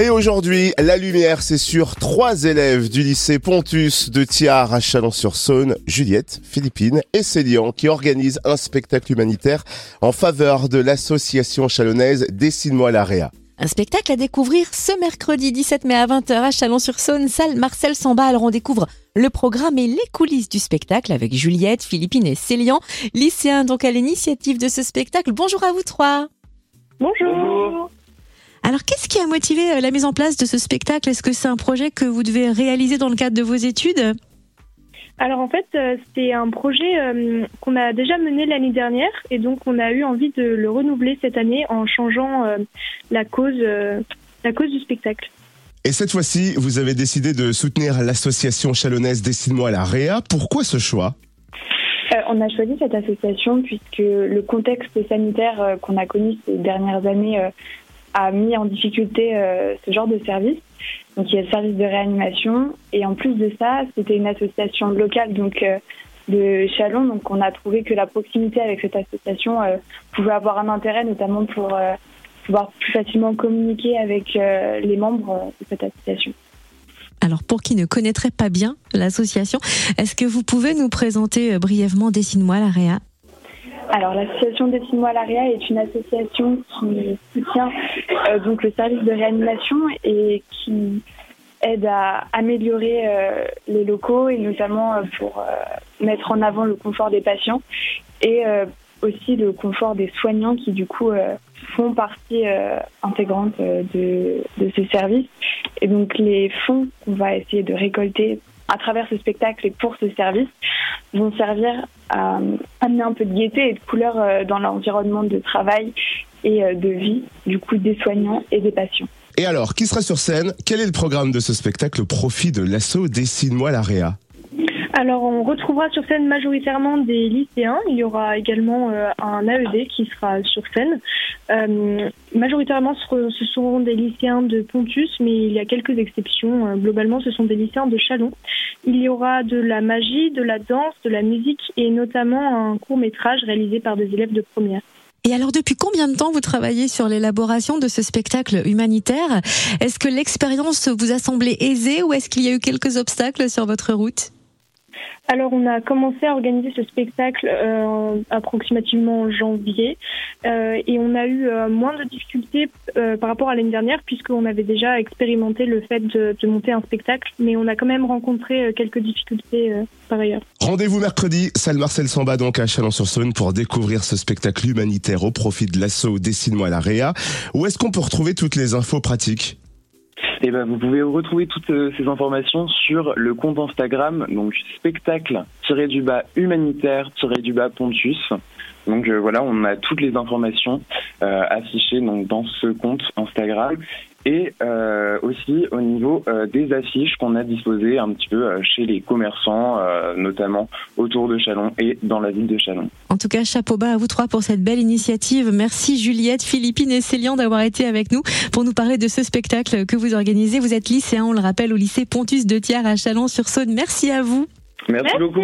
Et aujourd'hui, la lumière, c'est sur trois élèves du lycée Pontus de Thiard à Chalon-sur-Saône, Juliette, Philippine et Célian, qui organisent un spectacle humanitaire en faveur de l'association chalonnaise Dessine-moi l'Area. Un spectacle à découvrir ce mercredi 17 mai à 20h à Chalon-sur-Saône, salle Marcel Samba. Alors on découvre le programme et les coulisses du spectacle avec Juliette, Philippine et Célian, lycéens donc à l'initiative de ce spectacle. Bonjour à vous trois. Bonjour. Alors, qu'est-ce qui a motivé euh, la mise en place de ce spectacle? Est-ce que c'est un projet que vous devez réaliser dans le cadre de vos études? Alors en fait, euh, c'est un projet euh, qu'on a déjà mené l'année dernière et donc on a eu envie de le renouveler cette année en changeant la cause, la cause du spectacle. Et cette fois-ci, vous avez décidé de soutenir l'association chalonnaise Dessine-moi la Réa. Pourquoi ce choix? On a choisi cette association puisque le contexte sanitaire qu'on a connu ces dernières années a mis en difficulté euh, ce genre de service. Donc il y a le service de réanimation et en plus de ça, c'était une association locale donc euh, de Chalon. Donc on a trouvé que la proximité avec cette association euh, pouvait avoir un intérêt, notamment pour pouvoir plus facilement communiquer avec les membres de cette association. Alors pour qui ne connaîtrait pas bien l'association, est-ce que vous pouvez nous présenter brièvement Dessine-moi la Réa? Alors l'association Dessine-moi est une association qui soutient euh, donc le service de réanimation et qui aide à améliorer euh, les locaux et notamment euh, pour mettre en avant le confort des patients et aussi le confort des soignants qui du coup font partie intégrante de, de ce service. Et donc les fonds qu'on va essayer de récolter à travers ce spectacle et pour ce service vont servir à amener un peu de gaieté et de couleur euh, dans l'environnement de travail et euh, de vie, du coup, des soignants et des patients. Et alors, qui sera sur scène? Quel est le programme de ce spectacle au profit de l'assaut Dessine-moi l'AREA alors, on retrouvera sur scène majoritairement des lycéens. Il y aura également euh, un AED qui sera sur scène. Euh, majoritairement, ce seront des lycéens de Pontus, mais il y a quelques exceptions. Euh, globalement, ce sont des lycéens de Chalon. Il y aura de la magie, de la danse, de la musique et notamment un court métrage réalisé par des élèves de première. Et alors, depuis combien de temps vous travaillez sur l'élaboration de ce spectacle humanitaire? Est-ce que l'expérience vous a semblé aisée ou est-ce qu'il y a eu quelques obstacles sur votre route? Alors, on a commencé à organiser ce spectacle euh, approximativement en janvier euh, et on a eu euh, moins de difficultés par rapport à l'année dernière puisqu'on avait déjà expérimenté le fait de, monter un spectacle, mais on a quand même rencontré quelques difficultés par ailleurs. Rendez-vous mercredi, salle Marcel Samba donc à Chalon-sur-Saône pour découvrir ce spectacle humanitaire au profit de l'assaut Dessine-moi la Réa. Où est-ce qu'on peut retrouver toutes les infos pratiques? Et eh ben, vous pouvez retrouver toutes euh, ces informations sur le compte Instagram, donc spectacle-du-bas humanitaire-du-bas Pontus. Donc euh, voilà, on a toutes les informations euh, affichées donc, dans ce compte Instagram et euh, aussi au niveau euh, des affiches qu'on a disposées un petit peu euh, chez les commerçants, notamment autour de Chalon et dans la ville de Chalon. En tout cas, chapeau bas à vous trois pour cette belle initiative. Merci Juliette, Philippine et Célian d'avoir été avec nous pour nous parler de ce spectacle que vous organisez. Vous êtes lycéen, on le rappelle, au lycée Pontus de Thiers à Chalon-sur-Saône. Merci à vous. Merci. beaucoup.